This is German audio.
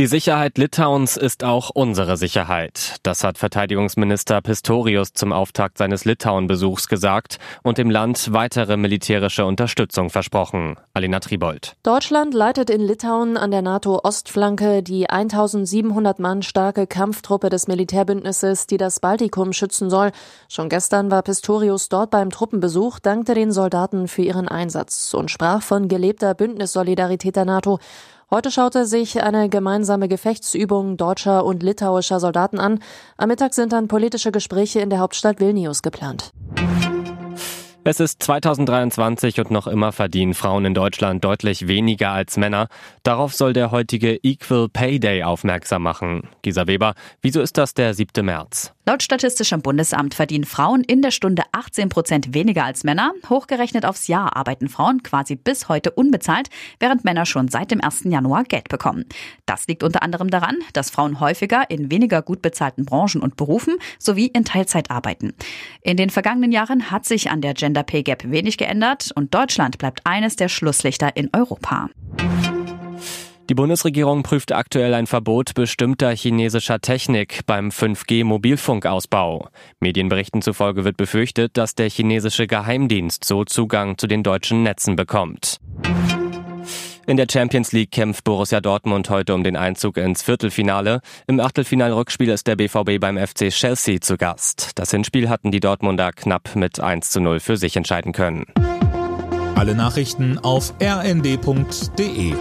Die Sicherheit Litauens ist auch unsere Sicherheit. Das hat Verteidigungsminister Pistorius zum Auftakt seines Litauen-Besuchs gesagt und dem Land weitere militärische Unterstützung versprochen. Alina Tribold. Deutschland leitet in Litauen an der NATO-Ostflanke die 1700 Mann starke Kampftruppe des Militärbündnisses, die das Baltikum schützen soll. Schon gestern war Pistorius dort beim Truppenbesuch, dankte den Soldaten für ihren Einsatz und sprach von gelebter Bündnissolidarität der NATO. Heute schaute sich eine gemeinsame Gefechtsübung deutscher und litauischer Soldaten an. Am Mittag sind dann politische Gespräche in der Hauptstadt Vilnius geplant. Es ist 2023 und noch immer verdienen Frauen in Deutschland deutlich weniger als Männer. Darauf soll der heutige Equal Pay Day aufmerksam machen. Gisa Weber, wieso ist das der 7. März? Laut Statistischem Bundesamt verdienen Frauen in der Stunde 18 Prozent weniger als Männer. Hochgerechnet aufs Jahr arbeiten Frauen quasi bis heute unbezahlt, während Männer schon seit dem 1. Januar Geld bekommen. Das liegt unter anderem daran, dass Frauen häufiger in weniger gut bezahlten Branchen und Berufen sowie in Teilzeit arbeiten. In den vergangenen Jahren hat sich an der Gender Pay Gap wenig geändert und Deutschland bleibt eines der Schlusslichter in Europa. Die Bundesregierung prüft aktuell ein Verbot bestimmter chinesischer Technik beim 5G-Mobilfunkausbau. Medienberichten zufolge wird befürchtet, dass der chinesische Geheimdienst so Zugang zu den deutschen Netzen bekommt. In der Champions League kämpft Borussia Dortmund heute um den Einzug ins Viertelfinale. Im Achtelfinalrückspiel ist der BVB beim FC Chelsea zu Gast. Das Hinspiel hatten die Dortmunder knapp mit 1 zu 0 für sich entscheiden können. Alle Nachrichten auf rnd.de